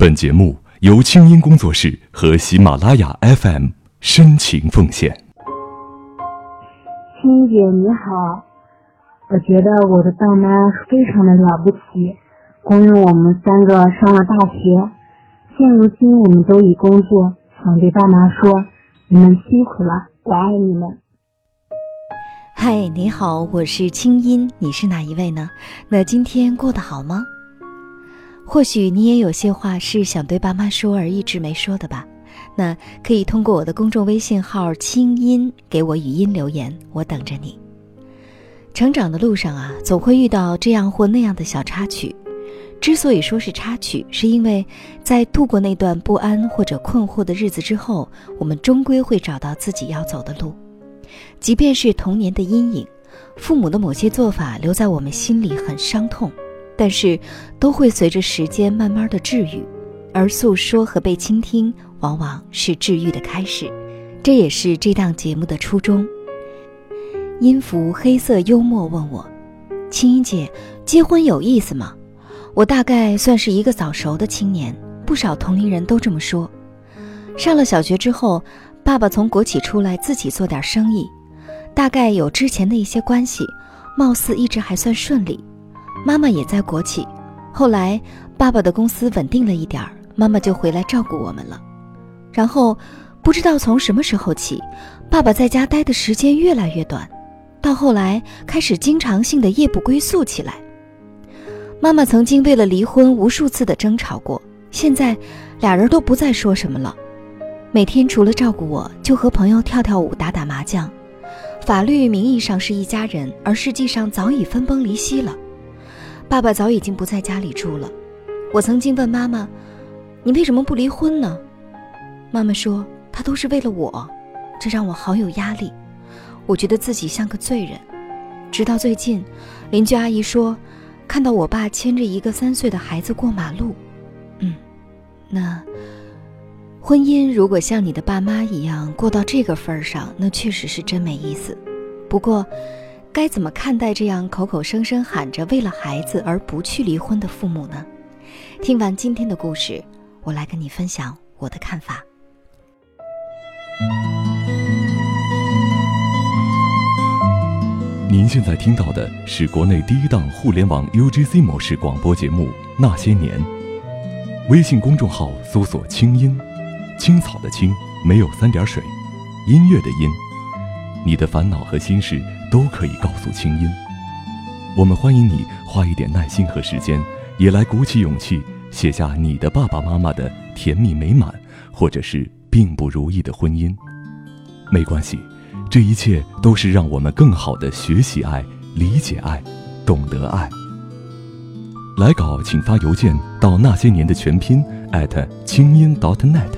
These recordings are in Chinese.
本节目由清音工作室和喜马拉雅 FM 深情奉献。青姐你好，我觉得我的爸妈非常的了不起，供应我们三个上了大学。现如今我们都已工作，想对爸妈说，你们辛苦了，我爱你们。嗨，你好，我是清音，你是哪一位呢？那今天过得好吗？或许你也有些话是想对爸妈说而一直没说的吧？那可以通过我的公众微信号“清音”给我语音留言，我等着你。成长的路上啊，总会遇到这样或那样的小插曲。之所以说是插曲，是因为在度过那段不安或者困惑的日子之后，我们终归会找到自己要走的路。即便是童年的阴影，父母的某些做法留在我们心里很伤痛。但是，都会随着时间慢慢的治愈，而诉说和被倾听，往往是治愈的开始。这也是这档节目的初衷。音符黑色幽默问我：“青音姐，结婚有意思吗？”我大概算是一个早熟的青年，不少同龄人都这么说。上了小学之后，爸爸从国企出来，自己做点生意，大概有之前的一些关系，貌似一直还算顺利。妈妈也在国企，后来爸爸的公司稳定了一点儿，妈妈就回来照顾我们了。然后不知道从什么时候起，爸爸在家待的时间越来越短，到后来开始经常性的夜不归宿起来。妈妈曾经为了离婚无数次的争吵过，现在俩人都不再说什么了，每天除了照顾我，就和朋友跳跳舞、打打麻将。法律名义上是一家人，而实际上早已分崩离析了。爸爸早已经不在家里住了。我曾经问妈妈：“你为什么不离婚呢？”妈妈说：“他都是为了我。”这让我好有压力。我觉得自己像个罪人。直到最近，邻居阿姨说，看到我爸牵着一个三岁的孩子过马路。嗯，那婚姻如果像你的爸妈一样过到这个份儿上，那确实是真没意思。不过。该怎么看待这样口口声声喊着为了孩子而不去离婚的父母呢？听完今天的故事，我来跟你分享我的看法。您现在听到的是国内第一档互联网 UGC 模式广播节目《那些年》。微信公众号搜索“清音”，青草的青，没有三点水，音乐的音。你的烦恼和心事。都可以告诉清音。我们欢迎你花一点耐心和时间，也来鼓起勇气写下你的爸爸妈妈的甜蜜美满，或者是并不如意的婚姻。没关系，这一切都是让我们更好的学习爱、理解爱、懂得爱。来稿请发邮件到那些年的全拼艾特清音 .dot.net，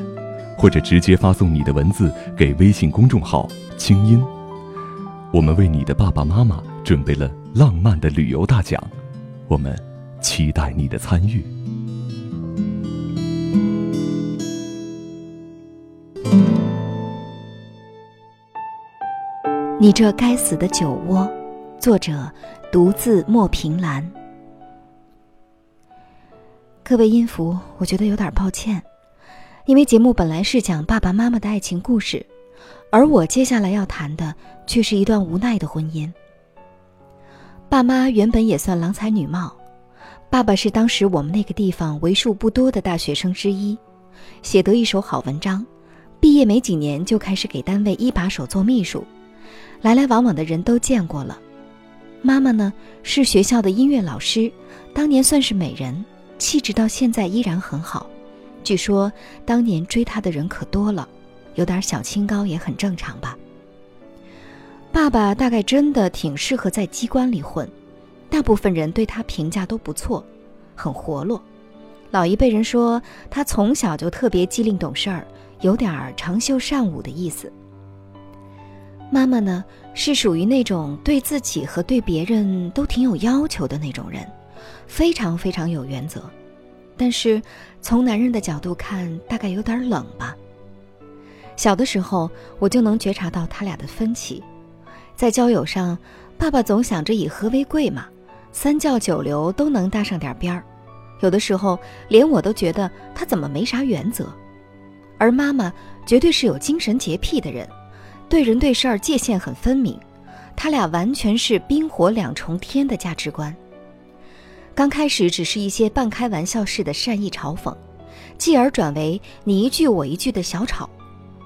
或者直接发送你的文字给微信公众号清音。我们为你的爸爸妈妈准备了浪漫的旅游大奖，我们期待你的参与。你这该死的酒窝，作者独自莫凭栏。各位音符，我觉得有点抱歉，因为节目本来是讲爸爸妈妈的爱情故事。而我接下来要谈的，却是一段无奈的婚姻。爸妈原本也算郎才女貌，爸爸是当时我们那个地方为数不多的大学生之一，写得一手好文章，毕业没几年就开始给单位一把手做秘书，来来往往的人都见过了。妈妈呢，是学校的音乐老师，当年算是美人，气质到现在依然很好，据说当年追她的人可多了。有点小清高也很正常吧。爸爸大概真的挺适合在机关里混，大部分人对他评价都不错，很活络。老一辈人说他从小就特别机灵懂事儿，有点长袖善舞的意思。妈妈呢，是属于那种对自己和对别人都挺有要求的那种人，非常非常有原则，但是从男人的角度看，大概有点冷吧。小的时候，我就能觉察到他俩的分歧，在交友上，爸爸总想着以和为贵嘛，三教九流都能搭上点边儿，有的时候连我都觉得他怎么没啥原则，而妈妈绝对是有精神洁癖的人，对人对事儿界限很分明，他俩完全是冰火两重天的价值观。刚开始只是一些半开玩笑式的善意嘲讽，继而转为你一句我一句的小吵，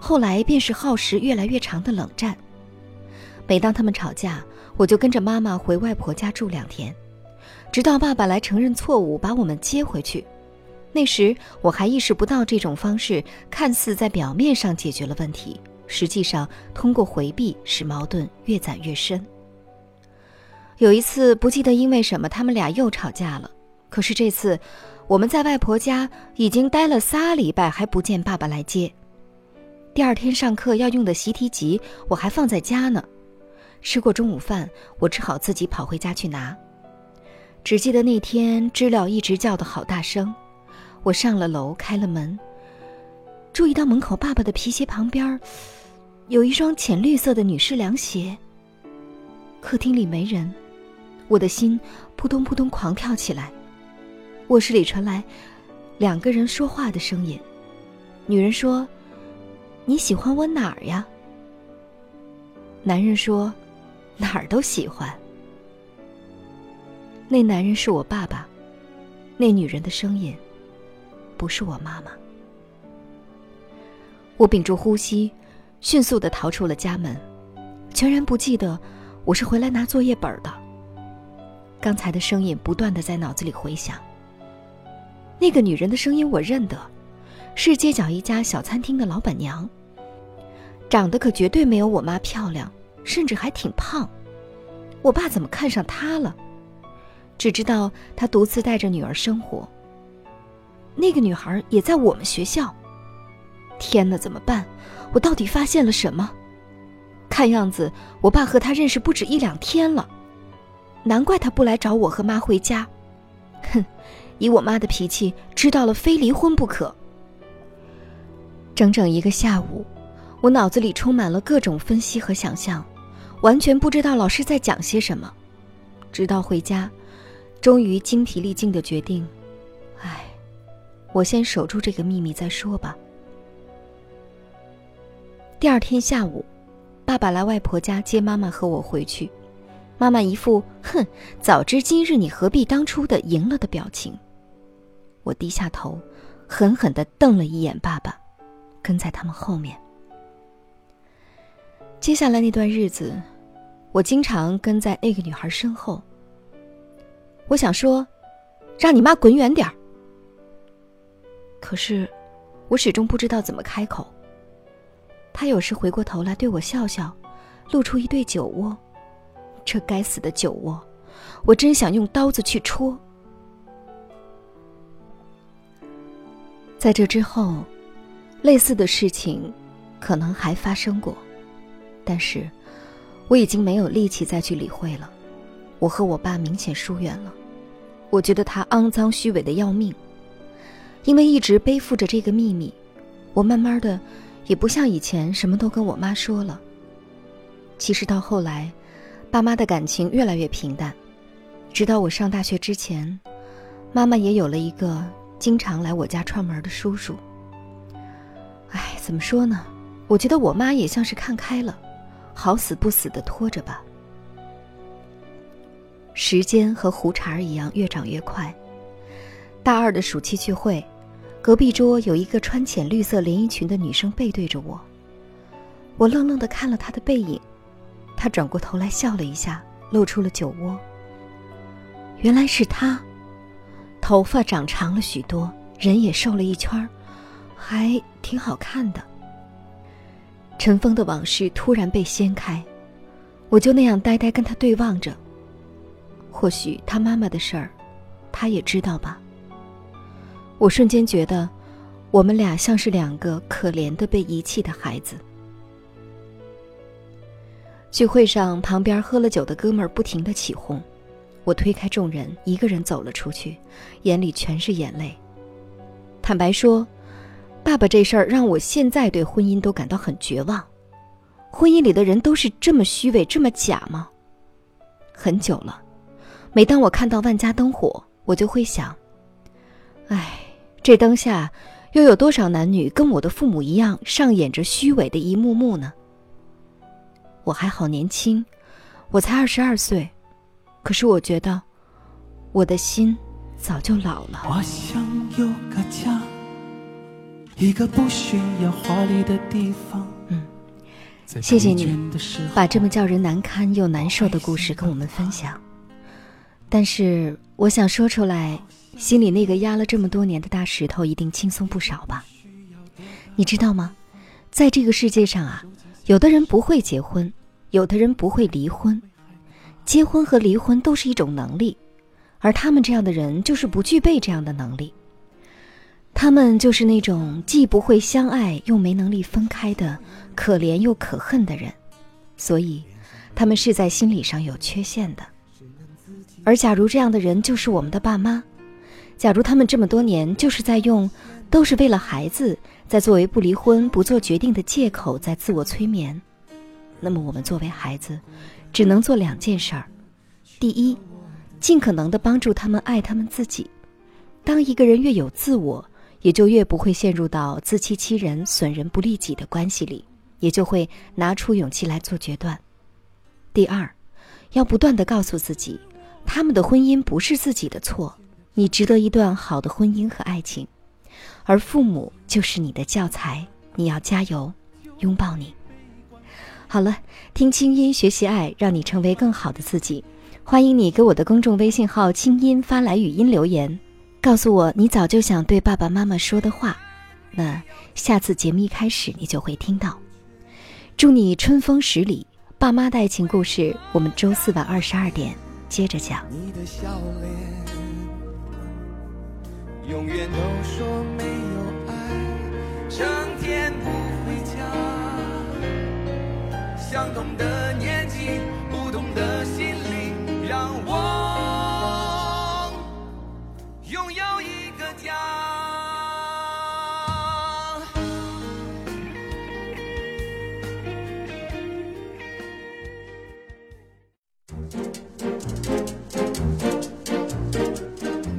后来便是耗时越来越长的冷战。每当他们吵架，我就跟着妈妈回外婆家住两天。直到爸爸来承认错误，把我们接回去。那时我还意识不到这种方式看似在表面上解决了问题，实际上通过回避使矛盾越攒越深。有一次不记得因为什么，他们俩又吵架了。可是这次我们在外婆家已经待了仨礼拜，还不见爸爸来接。第二天上课要用的习题集我还放在家呢。吃过中午饭，我只好自己跑回家去拿。只记得那天知了一直叫的好大声，我上了楼开了门，注意到门口爸爸的皮鞋旁边，有一双浅绿色的女士凉鞋。客厅里没人，我的心扑通扑通狂跳起来。卧室里传来两个人说话的声音，女人说：“你喜欢我哪儿呀？”男人说：“哪儿都喜欢。”那男人是我爸爸，那女人的声音不是我妈妈。我屏住呼吸，迅速的逃出了家门，全然不记得我是回来拿作业本的。刚才的声音不断的在脑子里回响。那个女人的声音我认得，是街角一家小餐厅的老板娘，长得可绝对没有我妈漂亮，甚至还挺胖。我爸怎么看上她了？只知道她独自带着女儿生活。那个女孩也在我们学校。天哪，怎么办？我到底发现了什么？看样子，我爸和她认识不止一两天了。难怪他不来找我和妈回家。哼，以我妈的脾气，知道了非离婚不可。整整一个下午，我脑子里充满了各种分析和想象，完全不知道老师在讲些什么。直到回家。终于精疲力尽的决定，唉，我先守住这个秘密再说吧。第二天下午，爸爸来外婆家接妈妈和我回去，妈妈一副“哼，早知今日你何必当初”的赢了的表情。我低下头，狠狠的瞪了一眼爸爸，跟在他们后面。接下来那段日子，我经常跟在那个女孩身后。我想说，让你妈滚远点儿。可是，我始终不知道怎么开口。她有时回过头来对我笑笑，露出一对酒窝。这该死的酒窝，我真想用刀子去戳。在这之后，类似的事情可能还发生过，但是我已经没有力气再去理会了。我和我爸明显疏远了，我觉得他肮脏虚伪的要命。因为一直背负着这个秘密，我慢慢的也不像以前什么都跟我妈说了。其实到后来，爸妈的感情越来越平淡，直到我上大学之前，妈妈也有了一个经常来我家串门的叔叔。哎，怎么说呢？我觉得我妈也像是看开了，好死不死的拖着吧。时间和胡茬儿一样越长越快。大二的暑期聚会，隔壁桌有一个穿浅绿色连衣裙的女生背对着我。我愣愣的看了她的背影，她转过头来笑了一下，露出了酒窝。原来是她，头发长长了许多，人也瘦了一圈儿，还挺好看的。尘封的往事突然被掀开，我就那样呆呆跟他对望着。或许他妈妈的事儿，他也知道吧。我瞬间觉得，我们俩像是两个可怜的被遗弃的孩子。聚会上，旁边喝了酒的哥们不停的起哄，我推开众人，一个人走了出去，眼里全是眼泪。坦白说，爸爸这事儿让我现在对婚姻都感到很绝望。婚姻里的人都是这么虚伪，这么假吗？很久了。每当我看到万家灯火，我就会想，唉，这灯下，又有多少男女跟我的父母一样，上演着虚伪的一幕幕呢？我还好年轻，我才二十二岁，可是我觉得，我的心早就老了。我想有个家，一个不需要华丽的地方。嗯，谢谢你把这么叫人难堪又难受的故事跟我们分享。但是我想说出来。心里那个压了这么多年的大石头一定轻松不少吧？你知道吗？在这个世界上啊，有的人不会结婚，有的人不会离婚。结婚和离婚都是一种能力，而他们这样的人就是不具备这样的能力。他们就是那种既不会相爱又没能力分开的可怜又可恨的人，所以他们是在心理上有缺陷的。而假如这样的人就是我们的爸妈。假如他们这么多年就是在用，都是为了孩子，在作为不离婚、不做决定的借口，在自我催眠，那么我们作为孩子，只能做两件事儿：第一，尽可能的帮助他们爱他们自己。当一个人越有自我，也就越不会陷入到自欺欺人、损人不利己的关系里，也就会拿出勇气来做决断。第二，要不断的告诉自己，他们的婚姻不是自己的错。你值得一段好的婚姻和爱情，而父母就是你的教材。你要加油，拥抱你。好了，听清音学习爱，让你成为更好的自己。欢迎你给我的公众微信号“清音”发来语音留言，告诉我你早就想对爸爸妈妈说的话。那下次节目一开始你就会听到。祝你春风十里，爸妈的爱情故事，我们周四晚二十二点接着讲。你的笑脸永远都说没有爱，成天不回家。相同的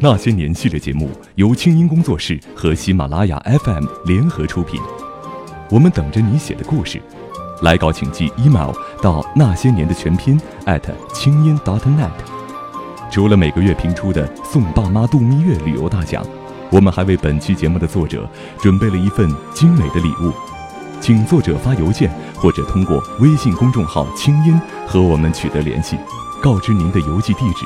那些年系列节目由清音工作室和喜马拉雅 FM 联合出品，我们等着你写的故事，来稿请寄 email 到那些年的全拼清音 .dot.net。除了每个月评出的送爸妈度蜜月旅游大奖，我们还为本期节目的作者准备了一份精美的礼物，请作者发邮件或者通过微信公众号清音和我们取得联系，告知您的邮寄地址。